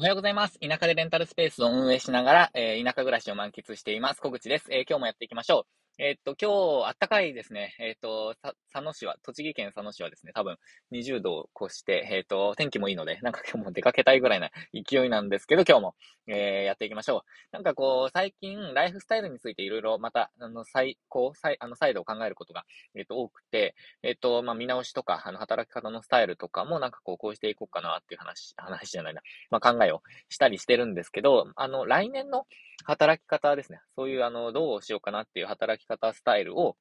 おはようございます。田舎でレンタルスペースを運営しながら、えー、田舎暮らしを満喫しています。小口です。えー、今日もやっていきましょう。え、っと、今日、あったかいですね。え、っと、佐野市は、栃木県佐野市はですね、多分20度を越して、え、っと、天気もいいので、なんか今日も出かけたいぐらいな勢いなんですけど、今日も、えやっていきましょう。なんかこう、最近、ライフスタイルについていろいろまた、あの、再、こう、再、あの、再度考えることが、えっと、多くて、えっと、まあ、見直しとか、あの、働き方のスタイルとかも、なんかこう、こうしていこうかなっていう話、話じゃないな、まあ、考えをしたりしてるんですけど、あの、来年の働き方ですね。そういう、あの、どうしようかなっていう働き方スタイルを、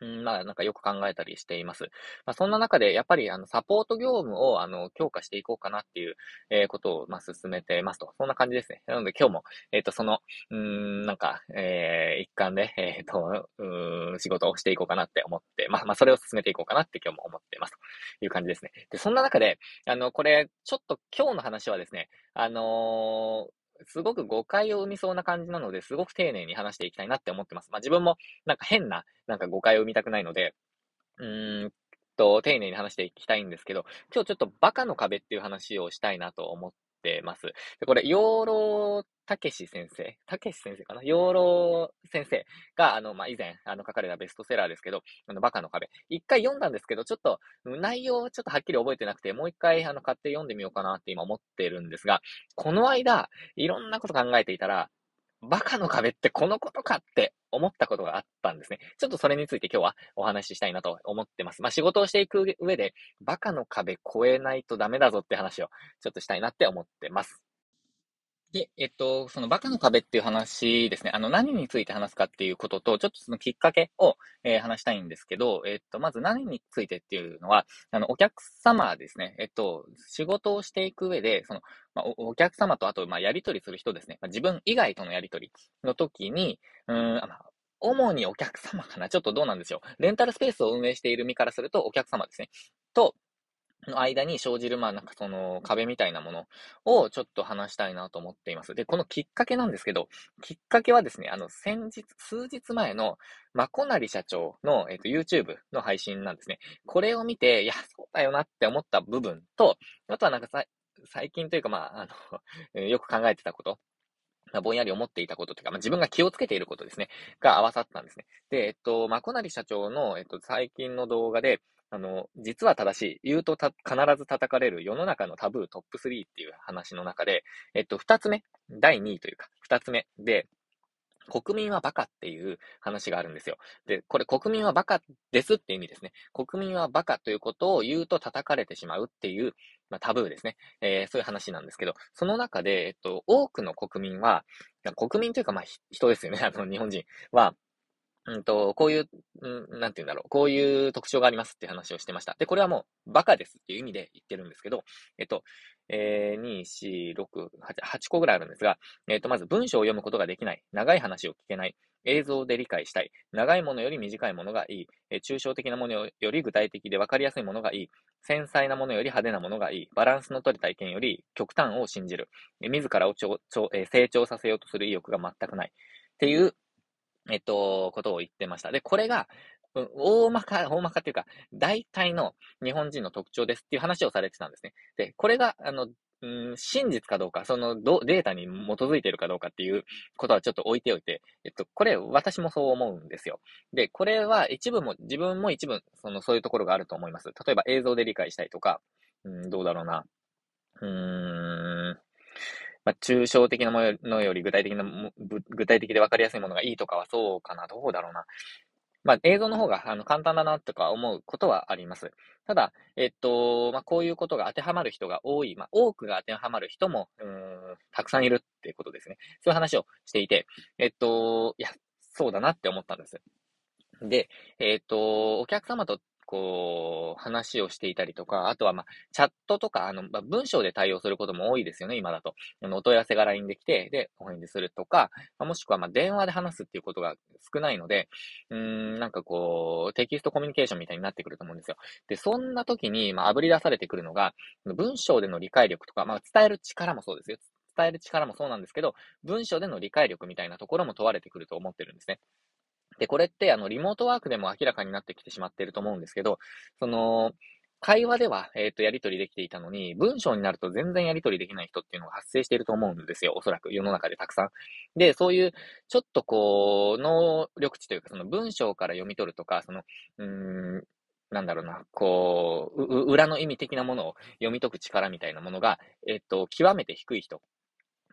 うん、まあ、なんかよく考えたりしています。まあ、そんな中で、やっぱり、あの、サポート業務を、あの、強化していこうかなっていう、えー、ことを、まあ、進めてますと。そんな感じですね。なので、今日も、えっ、ー、と、その、うん、なんか、えー、一環で、えっ、と、うん、仕事をしていこうかなって思って、まあ、まあ、それを進めていこうかなって今日も思ってますという感じですね。で、そんな中で、あの、これ、ちょっと今日の話はですね、あのすごく誤解を生みそうな感じなので、すごく丁寧に話していきたいなって思ってます。まあ自分もなんか変な、なんか誤解を生みたくないので、うーんと、丁寧に話していきたいんですけど、今日ちょっとバカの壁っていう話をしたいなと思ってます。でこれ、養老たけし先生、たけし先生かな？養老先生が、あの、まあ、以前、あの、書かれたベストセラーですけど、あの、バカの壁。一回読んだんですけど、ちょっと、内容をちょっとはっきり覚えてなくて、もう一回、あの、買って読んでみようかなって今思ってるんですが、この間、いろんなこと考えていたら、バカの壁ってこのことかって思ったことがあったんですね。ちょっとそれについて今日はお話ししたいなと思ってます。まあ仕事をしていく上で、バカの壁越えないとダメだぞって話をちょっとしたいなって思ってます。で、えっと、そのバカの壁っていう話ですね。あの、何について話すかっていうことと、ちょっとそのきっかけを、えー、話したいんですけど、えっと、まず何についてっていうのは、あの、お客様ですね。えっと、仕事をしていく上で、その、まあ、お客様とあと、まあ、やりとりする人ですね。まあ、自分以外とのやりとりの時に、うん、まあ、主にお客様かな。ちょっとどうなんでしょう。レンタルスペースを運営している身からすると、お客様ですね。と、の間に生じる、まあなんかその壁みたいなものをちょっと話したいなと思っています。で、このきっかけなんですけど、きっかけはですね、あの先日、数日前のまこなり社長の、えっ、ー、と YouTube の配信なんですね。これを見て、いや、そうだよなって思った部分と、あとはなんかさ最近というかまあ、あの、よく考えてたこと、ぼんやり思っていたことというか、まあ、自分が気をつけていることですね、が合わさったんですね。で、えっと、まこなり社長の、えっと、最近の動画で、あの、実は正しい、言うと必ず叩かれる世の中のタブートップ3っていう話の中で、えっと、二つ目、第2位というか、二つ目で、国民はバカっていう話があるんですよ。で、これ国民はバカですって意味ですね。国民はバカということを言うと叩かれてしまうっていう、まあ、タブーですね。えー、そういう話なんですけど、その中で、えっと、多くの国民は、国民というか、まあ、人ですよね。あの、日本人は、うんと、こういう、うん、なんて言うんだろう。こういう特徴がありますって話をしてました。で、これはもう、バカですっていう意味で言ってるんですけど、えっと、えー、2、4、6、8、8個ぐらいあるんですが、えっと、まず文章を読むことができない。長い話を聞けない。映像で理解したい。長いものより短いものがいい。えー、抽象的なものより具体的で分かりやすいものがいい。繊細なものより派手なものがいい。バランスの取れた意見より極端を信じる。えー、自らをちょちょ、えー、成長させようとする意欲が全くない。っていう、えっと、ことを言ってました。で、これが、大まか、大まかっていうか、大体の日本人の特徴ですっていう話をされてたんですね。で、これが、あの、うん、真実かどうか、そのどデータに基づいているかどうかっていうことはちょっと置いておいて、えっと、これ私もそう思うんですよ。で、これは一部も、自分も一部、その、そういうところがあると思います。例えば映像で理解したいとか、うん、どうだろうな。うーん、まあ、抽象的なものより具体的な、具体的で分かりやすいものがいいとかはそうかな。どうだろうな。まあ、映像の方があの簡単だなとか思うことはあります。ただ、えっと、まあ、こういうことが当てはまる人が多い、まあ、多くが当てはまる人も、うん、たくさんいるっていうことですね。そういう話をしていて、えっと、いや、そうだなって思ったんです。で、えっと、お客様とこう、話をしていたりとか、あとは、まあ、チャットとか、あの、まあ、文章で対応することも多いですよね、今だと。あの、お問い合わせが LINE できて、で、お返事するとか、まあ、もしくは、まあ、電話で話すっていうことが少ないので、うん、なんかこう、テキストコミュニケーションみたいになってくると思うんですよ。で、そんな時に、まあ、炙り出されてくるのが、文章での理解力とか、まあ、伝える力もそうですよ。伝える力もそうなんですけど、文章での理解力みたいなところも問われてくると思ってるんですね。で、これって、あの、リモートワークでも明らかになってきてしまっていると思うんですけど、その、会話では、えっ、ー、と、やり取りできていたのに、文章になると全然やり取りできない人っていうのが発生していると思うんですよ。おそらく世の中でたくさん。で、そういう、ちょっとこう、能力値というか、その文章から読み取るとか、その、うーん、なんだろうな、こう、裏の意味的なものを読み解く力みたいなものが、えっと、極めて低い人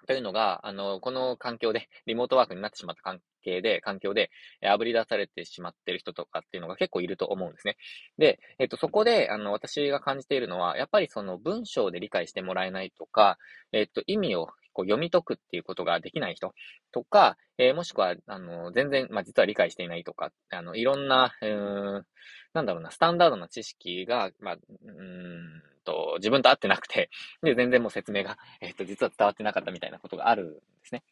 というのが、あの、この環境で、リモートワークになってしまった関係で、環境で、あぶり出されてしまっている人とかっていうのが結構いると思うんですね。で、えっと、そこで、あの、私が感じているのは、やっぱりその文章で理解してもらえないとか、えっと、意味をこう読み解くっていうことができない人とか、え、もしくは、あの、全然、まあ、実は理解していないとか、あの、いろんな、うん、なんだろうな、スタンダードな知識が、まあ、うんと、自分と合ってなくて、で、全然もう説明が、えっ、と、実は伝わってなかったみたいなことがあるんですね。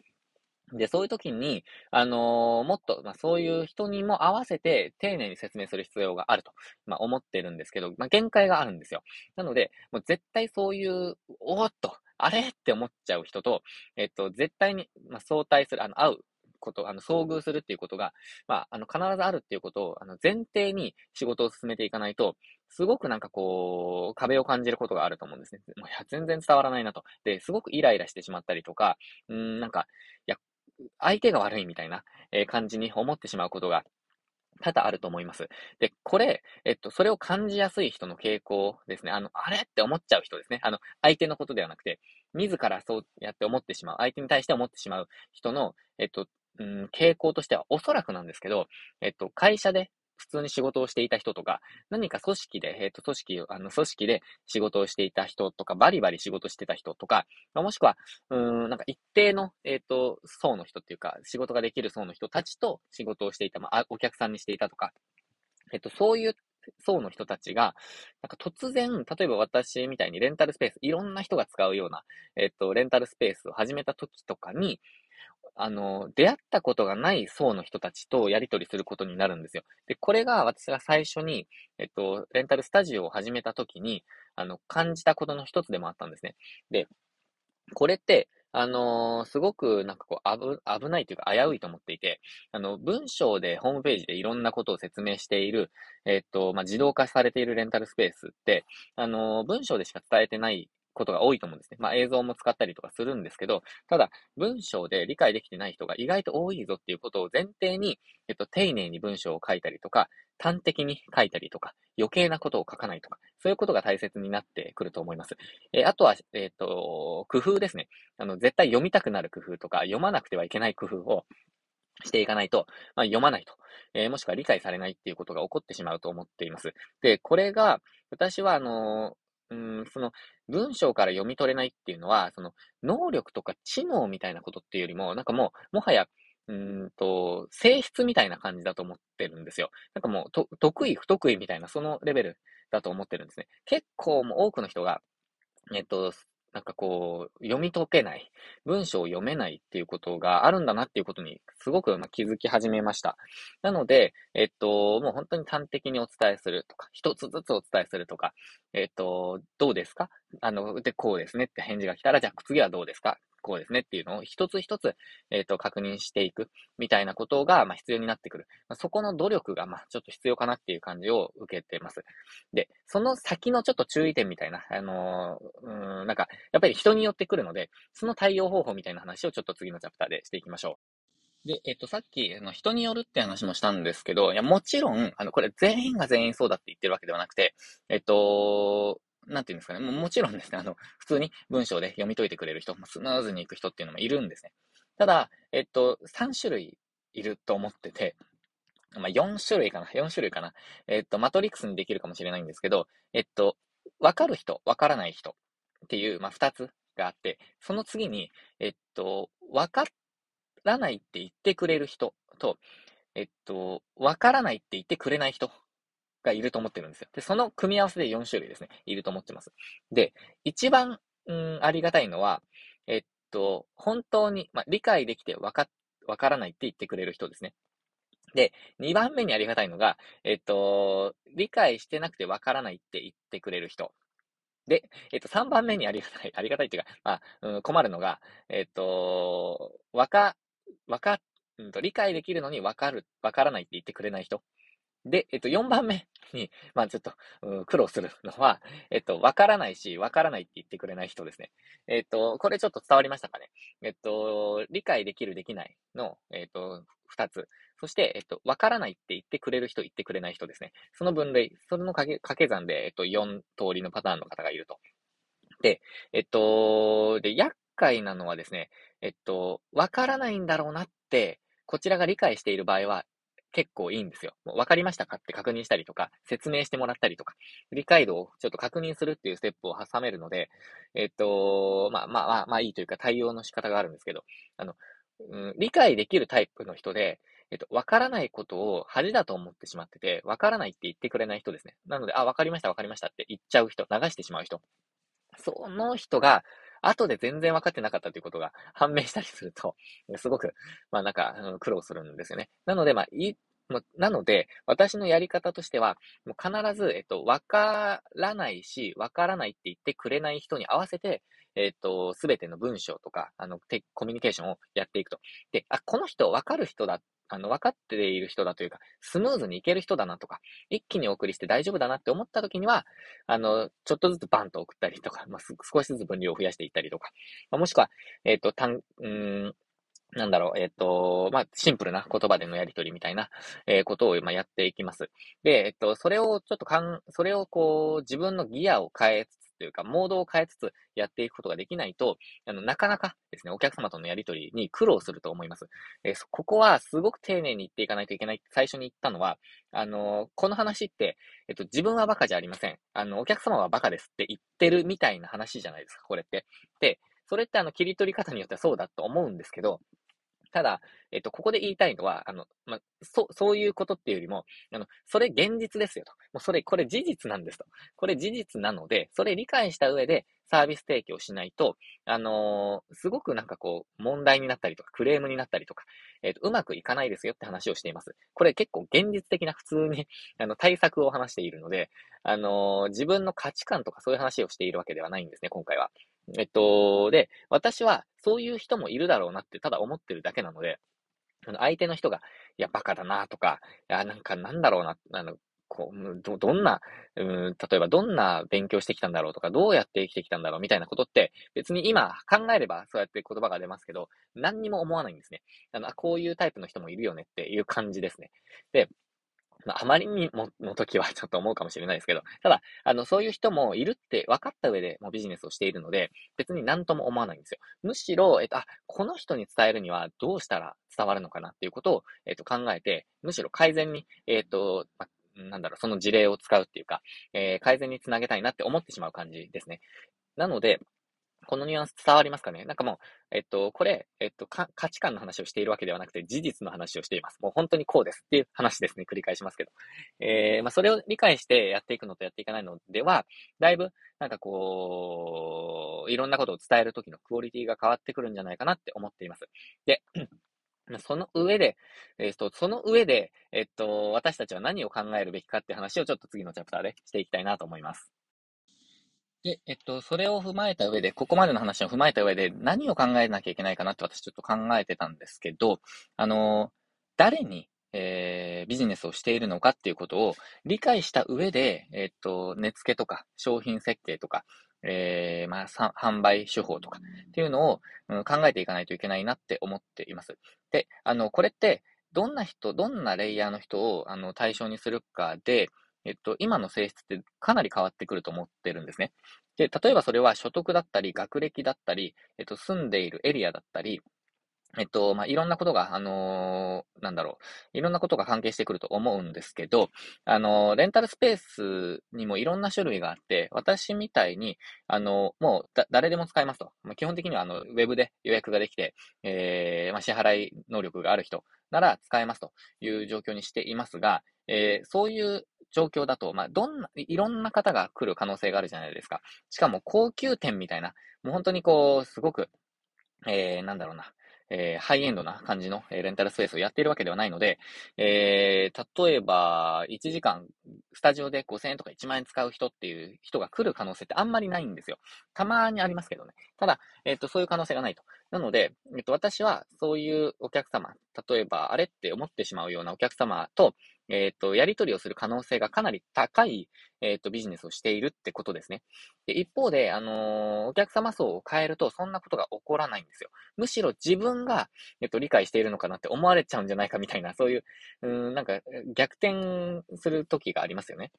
で、そういう時に、あのー、もっと、まあ、そういう人にも合わせて丁寧に説明する必要があると、まあ、思ってるんですけど、まあ、限界があるんですよ。なので、もう絶対そういう、おーっと、あれって思っちゃう人と、えっと、絶対に、まあ、相対する、あの、会うこと、あの、遭遇するっていうことが、まあ、あの、必ずあるっていうことを、あの、前提に仕事を進めていかないと、すごくなんかこう、壁を感じることがあると思うんですね。もういや、全然伝わらないなと。で、すごくイライラしてしまったりとか、うん、なんか、いや、相手が悪いみたいな、え感じに思ってしまうことが多々あると思います。で、これ、えっと、それを感じやすい人の傾向ですね。あの、あれって思っちゃう人ですね。あの、相手のことではなくて、自らそうやって思ってしまう、相手に対して思ってしまう人の、えっと、うん、傾向としてはおそらくなんですけど、えっと、会社で普通に仕事をしていた人とか、何か組織で、えっ、と、組織、あの、組織で仕事をしていた人とか、バリバリ仕事してた人とか、もしくは、うん、なんか一定の、えっ、と、層の人っていうか、仕事ができる層の人たちと仕事をしていた、まあ、お客さんにしていたとか、えっ、と、そういう層の人たちが、なんか突然、例えば私みたいにレンタルスペース、いろんな人が使うような、えっと、レンタルスペースを始めた時とかに、あの、出会ったことがない層の人たちとやり取りすることになるんですよ。で、これが私が最初に、えっと、レンタルスタジオを始めた時に、あの、感じたことの一つでもあったんですね。で、これって、あのー、すごくなんかこう危、危ないというか危ういと思っていて、あの、文章でホームページでいろんなことを説明している、えっと、まあ、自動化されているレンタルスペースって、あのー、文章でしか伝えてないことが多いと思うんですね。まあ映像も使ったりとかするんですけど、ただ文章で理解できてない人が意外と多いぞっていうことを前提に、えっと、丁寧に文章を書いたりとか、端的に書いたりとか、余計なことを書かないとか、そういうことが大切になってくると思います。えー、あとは、えっ、ー、と、工夫ですね。あの、絶対読みたくなる工夫とか、読まなくてはいけない工夫をしていかないと、まあ、読まないと、えー、もしくは理解されないっていうことが起こってしまうと思っています。で、これが、私は、あのうん、その、文章から読み取れないっていうのは、その、能力とか知能みたいなことっていうよりも、なんかもう、もはや、うんと、性質みたいな感じだと思ってるんですよ。なんかもう、得意、不得意みたいな、そのレベルだと思ってるんですね。結構もう多くの人が、えっと、なんかこう、読み解けない、文章を読めないっていうことがあるんだなっていうことに、すごくま気づき始めました。なので、えっと、もう本当に端的にお伝えするとか、一つずつお伝えするとか、えっと、どうですか？あの、で、こうですねって返事が来たら、じゃあ次はどうですか？こうですねっていうのを一つ一つ、えっ、ー、と、確認していくみたいなことが、まあ、必要になってくる。まあ、そこの努力が、まあ、ちょっと必要かなっていう感じを受けてます。で、その先のちょっと注意点みたいな、あのー、うん、なんか、やっぱり人によってくるので、その対応方法みたいな話をちょっと次のチャプターでしていきましょう。で、えっと、さっき、あの、人によるって話もしたんですけど、いや、もちろん、あの、これ全員が全員そうだって言ってるわけではなくて、えっと、なんていうんですかね。ももちろんですね、あの、普通に文章で読み解いてくれる人、スムーズに行く人っていうのもいるんですね。ただ、えっと、3種類いると思ってて、まあ、4種類かな ?4 種類かなえっと、マトリックスにできるかもしれないんですけど、えっと、わかる人、わからない人っていう、まあ、2つがあって、その次に、えっと、わからないって言ってくれる人と、えっと、わからないって言ってくれない人がいると思ってるんですよ。で、その組み合わせで4種類ですね、いると思ってます。で、一番、うん、ありがたいのは、えっと、本当に、まあ、理解できてわか、わからないって言ってくれる人ですね。で、2番目にありがたいのが、えっと、理解してなくてわからないって言ってくれる人。で、えっと、3番目にありがたい、ありがたいっていうか、まあ、うん、困るのが、えっと、わか、わか、うんと、理解できるのにわかる、わからないって言ってくれない人。で、えっと、4番目に、まあちょっと、苦労するのは、えっと、わからないし、わからないって言ってくれない人ですね。えっと、これちょっと伝わりましたかね。えっと、理解できる、できないの、えっと、2つ。そして、えっと、わからないって言ってくれる人、言ってくれない人ですね。その分類、それの掛け掛け算で、えっと、4通りのパターンの方がいると。で、えっと、で、厄介なのはですね、えっと、わからないんだろうなって、こちらが理解している場合は、結構いいんですよ。もう分かりましたか？って確認したりとか、説明してもらったりとか、理解度をちょっと確認するっていうステップを挟めるので、えっと、まあまあまあ、まあいいというか対応の仕方があるんですけど、あの、うん、理解できるタイプの人で、えっと、わからないことを恥だと思ってしまってて、わからないって言ってくれない人ですね。なので、あ、わかりました、わかりましたって言っちゃう人、流してしまう人。その人が、後で全然分かってなかったということが判明したりすると、すごく、まあなんか、苦労するんですよね。なので、まあ、い、なので、私のやり方としては、もう必ず、えっと、わからないし、わからないって言ってくれない人に合わせて、えっと、すべての文章とか、あの、コミュニケーションをやっていくと。で、あ、この人わかる人だあの、分かっている人だというか、スムーズにいける人だなとか、一気にお送りして大丈夫だなって思った時には、あの、ちょっとずつバンと送ったりとか、まあ、少しずつ分量を増やしていったりとか、まあ、もしくは、えっ、ー、と、単、うん、なんだろう、えっ、ー、と、まあ、シンプルな言葉でのやりとりみたいな、えー、ことを、まあ、やっていきます。で、えっ、と、それをちょっとかん、それをこう、自分のギアを変えつというか、モードを変えつつやっていくことができないと、あの、なかなかですね、お客様とのやりとりに苦労すると思います。えー、ここはすごく丁寧に言っていかないといけない最初に言ったのは、あのー、この話って、えっと、自分はバカじゃありません。あの、お客様はバカですって言ってるみたいな話じゃないですか、これって。で、それってあの、切り取り方によってはそうだと思うんですけど、ただ、えっと、ここで言いたいのは、あの、ま、そ、そういうことっていうよりも、あの、それ現実ですよと。もうそれ、これ事実なんですと。これ事実なので、それ理解した上でサービス提供しないと、あのー、すごくなんかこう、問題になったりとか、クレームになったりとか、えっ、と、うまくいかないですよって話をしています。これ結構現実的な普通に あの、対策を話しているので、あのー、自分の価値観とかそういう話をしているわけではないんですね、今回は。えっと、で、私はそういう人もいるだろうなってただ思ってるだけなので、相手の人が、いや、バカだなとか、いや、なんかなんだろうな、あの、こう、ど、どんな、うん、例えばどんな勉強してきたんだろうとか、どうやって生きてきたんだろうみたいなことって、別に今考えればそうやって言葉が出ますけど、何にも思わないんですね。あの、こういうタイプの人もいるよねっていう感じですね。で、まあ、まりにもの時はちょっと思うかもしれないですけど、ただ、あの、そういう人もいるって分かった上でもうビジネスをしているので、別に何とも思わないんですよ。むしろ、えっと、あ、この人に伝えるにはどうしたら伝わるのかなっていうことを、えっと、考えて、むしろ改善に、えっと、まなんだろう、その事例を使うっていうか、えー、改善につなげたいなって思ってしまう感じですね。なので、このニュアンス伝わりますかね？なんかもう、えっと、これ、えっと、価値観の話をしているわけではなくて、事実の話をしています。もう本当にこうですっていう話ですね。繰り返しますけど。えー、まあ、それを理解してやっていくのとやっていかないのでは、だいぶ、なんかこう、いろんなことを伝えるときのクオリティが変わってくるんじゃないかなって思っています。で、その上で、えっ、と、その上で、えっと、私たちは何を考えるべきかって話をちょっと次のチャプターでしていきたいなと思います。で、えっと、それを踏まえた上で、ここまでの話を踏まえた上で、何を考えなきゃいけないかなって私ちょっと考えてたんですけど、あの、誰に、えー、ビジネスをしているのかっていうことを理解した上で、えっと、値付けとか、商品設計とか、えー、まあ、販売手法とかっていうのを、うん、考えていかないといけないなって思っています。で、あの、これって、どんな人、どんなレイヤーの人をあの対象にするかで、えっと、今の性質ってかなり変わってくると思ってるんですね。で、例えばそれは所得だったり、学歴だったり、えっと、住んでいるエリアだったり、えっと、まあ、いろんなことが、あのー、なんだろう、いろんなことが関係してくると思うんですけど、あのー、レンタルスペースにもいろんな種類があって、私みたいに、あのー、もう、誰でも使えますと。まあ、基本的には、あの、ウェブで予約ができて、えー、まあ、支払い能力がある人なら使えますという状況にしていますが、えー、そういう状況だと、まあ、どんな、いろんな方が来る可能性があるじゃないですか。しかも高級店みたいな、もう本当にこう、すごく、えー、なんだろうな、えー、ハイエンドな感じの、えー、レンタルスペースをやっているわけではないので、えー、例えば、1時間、スタジオで5000円とか1万円使う人っていう人が来る可能性ってあんまりないんですよ。たまにありますけどね。ただ、えっ、ー、と、そういう可能性がないと。なので、えっ、と、私はそういうお客様、例えば、あれって思ってしまうようなお客様と、えっ、ー、と、やり取りをする可能性がかなり高い、えっ、ー、と、ビジネスをしているってことですね。で一方で、あのー、お客様層を変えると、そんなことが起こらないんですよ。むしろ自分が、えっ、と、理解しているのかなって思われちゃうんじゃないかみたいな、そういう、うん、なんか、逆転する時がありますよね。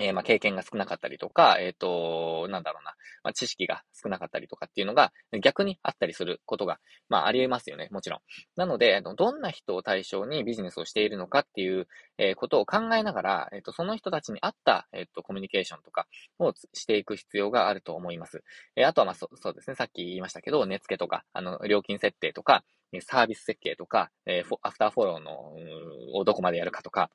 えー、まあ、経験が少なかったりとか、えっ、ー、と、なんだろうな、まあ、知識が少なかったりとかっていうのが逆にあったりすることが、まあ、あり得ますよね、もちろん。なので、どんな人を対象にビジネスをしているのかっていう、え、ことを考えながら、えっ、と、その人たちに合った、えっ、と、コミュニケーションとかをしていく必要があると思います。えあとは、まあ、そ、そうですね、さっき言いましたけど、値付けとか、あの、料金設定とか、サービス設計とか、えアフターフォローの、をどこまでやるかとか、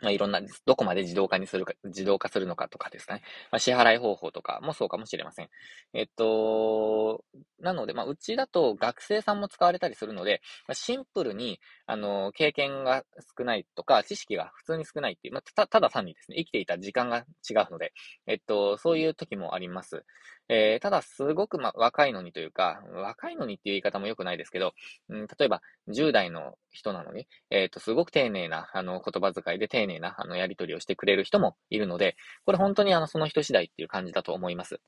まあ、いろんな、どこまで自動化にするか、自動化するのかとかですかね。まあ、支払い方法とかもそうかもしれません。えっと、なので、まあ、うちだと学生さんも使われたりするので、まあ、シンプルに、あの、経験が少ないとか、知識が普通に少ないっていう、まあ、た、ただ単にですね、生きていた時間が違うので、えっと、そういう時もあります。えー、ただ、すごく、ま、若いのにというか、若いのにっていう言い方も良くないですけど、うん、例えば、10代の人なのに、えっ、と、すごく丁寧な、あの、言葉遣いで丁寧な、あの、やり取りをしてくれる人もいるので、これ本当にあの、その人次第っていう感じだと思います。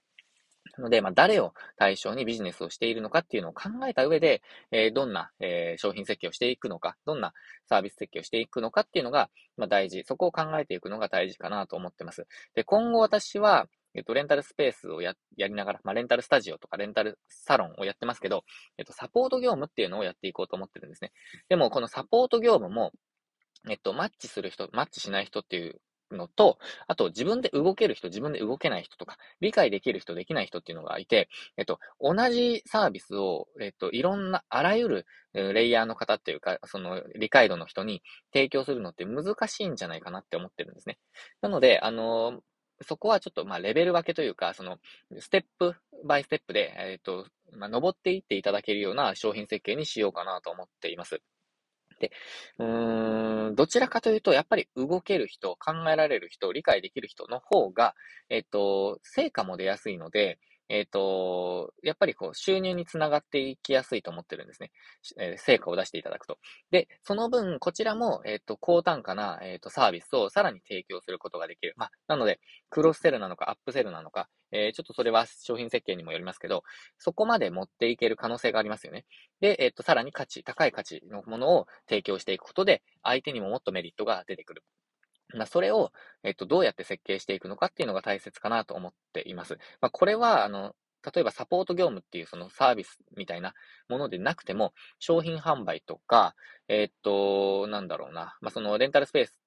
なので、まあ、誰を対象にビジネスをしているのかっていうのを考えた上で、えー、どんな、えー、商品設計をしていくのか、どんなサービス設計をしていくのかっていうのが、まあ、大事。そこを考えていくのが大事かなと思ってます。で、今後私は、えっと、レンタルスペースをや、やりながら、まあ、レンタルスタジオとかレンタルサロンをやってますけど、えっと、サポート業務っていうのをやっていこうと思ってるんですね。でも、このサポート業務も、えっと、マッチする人、マッチしない人っていうのと、あと自分で動ける人、自分で動けない人とか、理解できる人、できない人っていうのがいて、えっと、同じサービスを、えっと、いろんな、あらゆるレイヤーの方っていうか、その理解度の人に提供するのって難しいんじゃないかなって思ってるんですね。なので、あのそこはちょっと、まあ、レベル分けというか、その、ステップバイステップで、えっ、と、まあ、登っていっていただけるような商品設計にしようかなと思っています。で、うん、どちらかというと、やっぱり動ける人、考えられる人、理解できる人の方が、えっと、成果も出やすいので、えっ、と、やっぱりこう、収入につながっていきやすいと思ってるんですね。えー、成果を出していただくと。で、その分、こちらも、えっ、と、高単価な、えっ、と、サービスをさらに提供することができる。まあ、なので、クロスセルなのか、アップセルなのか、えちょっとそれは商品設計にもよりますけど、そこまで持っていける可能性がありますよね。で、えっ、と、さらに価値、高い価値のものを提供していくことで、相手にももっとメリットが出てくる。ま、それを、えっと、どうやって設計していくのかっていうのが大切かなと思っています。まあ、これは、あの、例えばサポート業務っていうそのサービスみたいなものでなくても、商品販売とか、え、っと、なんだろうな、まあ、そのレンタルスペース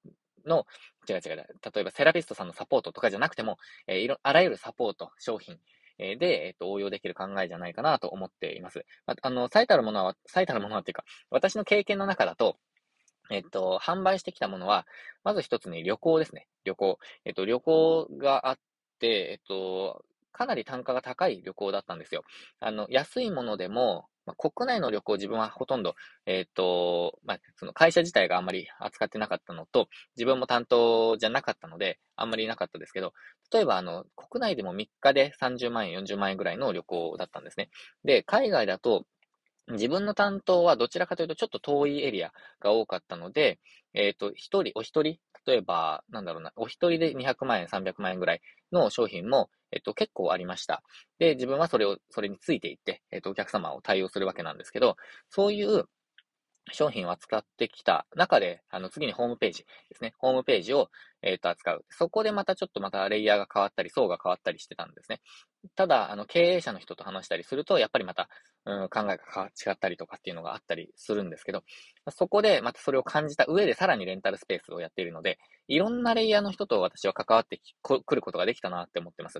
の、違う違う、例えばセラピストさんのサポートとかじゃなくても、えー、いろ、あらゆるサポート、商品、え、で、えっ、と、応用できる考えじゃないかなと思っています。まあ、あの、最たるものは、最たるものはっていうか、私の経験の中だと、えっと、販売してきたものは、まず一つに旅行ですね。旅行。えっと、旅行があって、えっと、かなり単価が高い旅行だったんですよ。あの、安いものでも、まあ、国内の旅行自分はほとんど、えっ、ー、と、まあ、その会社自体があんまり扱ってなかったのと、自分も担当じゃなかったので、あんまりなかったですけど、例えばあの、国内でも3日で30万円、40万円ぐらいの旅行だったんですね。で、海外だと、自分の担当はどちらかというとちょっと遠いエリアが多かったので、えっ、ー、と、一人、お一人、例えば、なんだろうな、お一人で200万円、300万円ぐらいの商品も、えっと、結構ありました。で、自分はそれを、それについていって、えっと、お客様を対応するわけなんですけど、そういう商品を扱ってきた中で、あの、次にホームページですね。ホームページを、えっ、と、扱う。そこでまたちょっとまたレイヤーが変わったり、層が変わったりしてたんですね。ただ、あの、経営者の人と話したりすると、やっぱりまた、うん、考えが違ったりとかっていうのがあったりするんですけど、そこでまたそれを感じた上でさらにレンタルスペースをやっているので、いろんなレイヤーの人と私は関わってくることができたなって思ってます。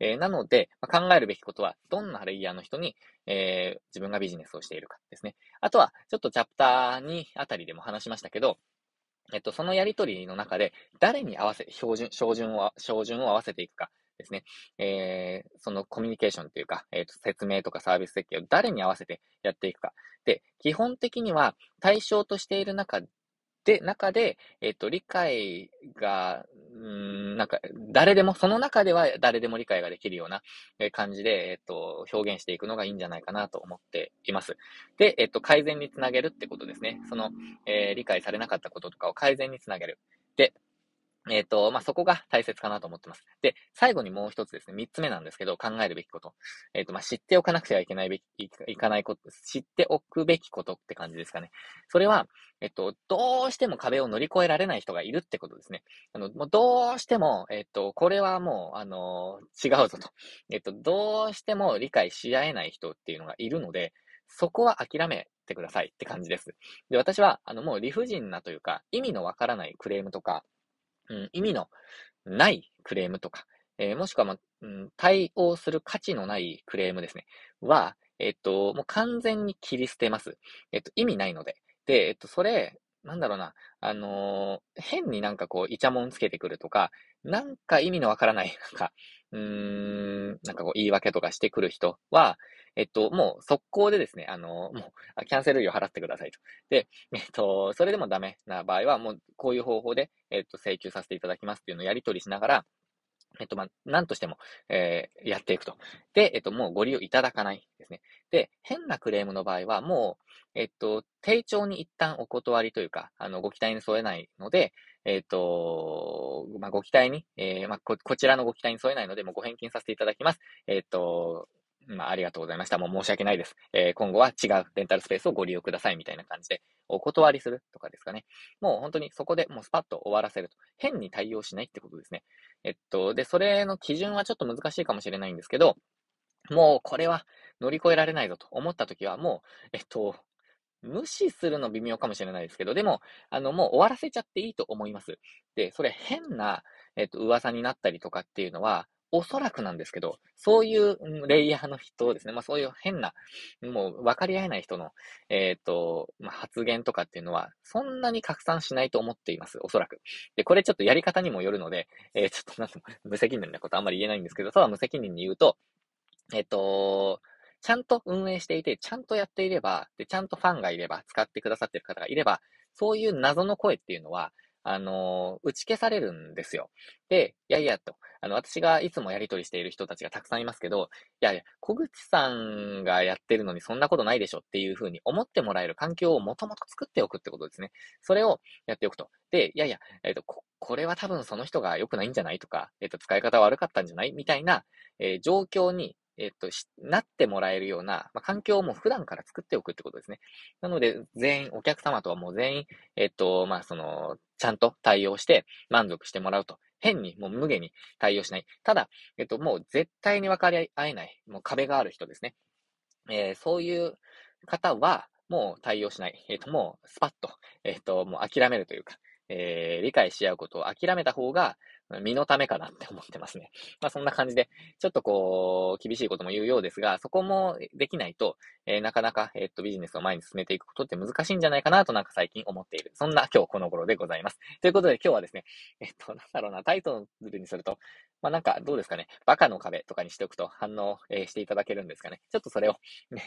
えー、なので、まあ、考えるべきことは、どんなレイヤーの人に、えー、自分がビジネスをしているかですね。あとは、ちょっとチャプター2あたりでも話しましたけど、えっと、そのやりとりの中で、誰に合わせ、標準、標準を、標準を合わせていくかですね。えー、そのコミュニケーションというか、えっ、と、説明とかサービス設計を誰に合わせてやっていくか。で、基本的には対象としている中で、中で、えっ、と、理解が、うん、なんか、誰でも、その中では誰でも理解ができるような感じで、えっ、と、表現していくのがいいんじゃないかなと思っています。で、えっ、と、改善につなげるってことですね。その、えー、理解されなかったこととかを改善につなげる。で、えっ、ー、と、まあ、そこが大切かなと思ってます。で、最後にもう一つですね、三つ目なんですけど、考えるべきこと。えっ、ー、と、まあ、知っておかなくてはいけないべき、いかないこと、知っておくべきことって感じですかね。それは、えっと、どうしても壁を乗り越えられない人がいるってことですね。あの、もうどうしても、えっと、これはもう、あの、違うぞと。えっと、どうしても理解し合えない人っていうのがいるので、そこは諦めてくださいって感じです。で、私は、あの、もう理不尽なというか、意味のわからないクレームとか、うん、意味のないクレームとか、えー、もしくは、まうん、対応する価値のないクレームですね。は、えっと、もう完全に切り捨てます。えっと、意味ないので。で、えっと、それ、なんだろうな、あのー、変になんかこう、イチャモンつけてくるとか、なんか意味のわからない、なんか、うーん、なんかこう、言い訳とかしてくる人は、えっと、もう速攻でですね、あの、もう、キャンセル料払ってくださいと。で、えっと、それでもダメな場合は、もう、こういう方法で、えっと、請求させていただきますっていうのをやり取りしながら、えっと、まあ、なんとしても、えー、やっていくと。で、えっと、もうご利用いただかないですね。で、変なクレームの場合は、もう、えっと、丁重に一旦お断りというか、あの、ご期待に添えないので、えっと、まあ、ご期待に、えー、まあ、こ、こちらのご期待に添えないので、もうご返金させていただきます。えっと、まあ、ありがとうございました。もう申し訳ないです。えー、今後は違うレンタルスペースをご利用くださいみたいな感じで、お断りするとかですかね。もう本当にそこでもうスパッと終わらせると。変に対応しないってことですね。えっと、で、それの基準はちょっと難しいかもしれないんですけど、もうこれは乗り越えられないぞと思った時はもう、えっと、無視するの微妙かもしれないですけど、でも、あの、もう終わらせちゃっていいと思います。で、それ変な、えっと、噂になったりとかっていうのは、おそらくなんですけど、そういうレイヤーの人ですね。まあそういう変な、もう分かり合えない人の、えっ、ー、と、まあ、発言とかっていうのは、そんなに拡散しないと思っています。おそらく。で、これちょっとやり方にもよるので、えー、ちょっとなんと無責任なことあんまり言えないんですけど、ただ無責任に言うと、えっ、ー、と、ちゃんと運営していて、ちゃんとやっていれば、で、ちゃんとファンがいれば、使ってくださってる方がいれば、そういう謎の声っていうのは、あの打ち消されるんですよ。で、いやいやと、あの、私がいつもやりとりしている人たちがたくさんいますけど、いやいや、小口さんがやってるのにそんなことないでしょっていうふうに思ってもらえる環境をもともと作っておくってことですね。それをやっておくと。で、いやいや、えっ、ー、とこ、これは多分その人が良くないんじゃないとか、えっ、ー、と、使い方悪かったんじゃないみたいな、えー、状況にえっと、なってもらえるような、まあ、環境をもう普段から作っておくってことですね。なので、全員、お客様とはもう全員、えっと、まあ、その、ちゃんと対応して満足してもらうと。変に、もう無限に対応しない。ただ、えっと、もう絶対に分かり合えない、もう壁がある人ですね。えー、そういう方は、もう対応しない。えっと、もう、スパッと、えっと、もう諦めるというか、えー、理解し合うことを諦めた方が、身のためかなって思ってますね。まあそんな感じで、ちょっとこう、厳しいことも言うようですが、そこもできないと、えー、なかなか、え、っと、ビジネスを前に進めていくことって難しいんじゃないかなとなんか最近思っている。そんな今日この頃でございます。ということで今日はですね、えっと、なんだろうな、タイトルにすると、まあなんかどうですかね、バカの壁とかにしておくと反応、えー、していただけるんですかね。ちょっとそれを、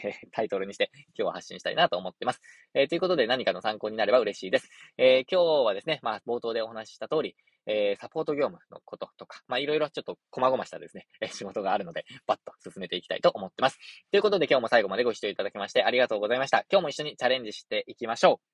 え タイトルにして今日は発信したいなと思ってます。えということで何かの参考になれば嬉しいです。え今日はですね、まあ冒頭でお話しした通り、えー、サポート業務のこととか、まあ、いろいろちょっと細々したですね、え仕事があるので、バッと進めていきたいと思ってます。ということで今日も最後までご視聴いただきましてありがとうございました。今日も一緒にチャレンジしていきましょう。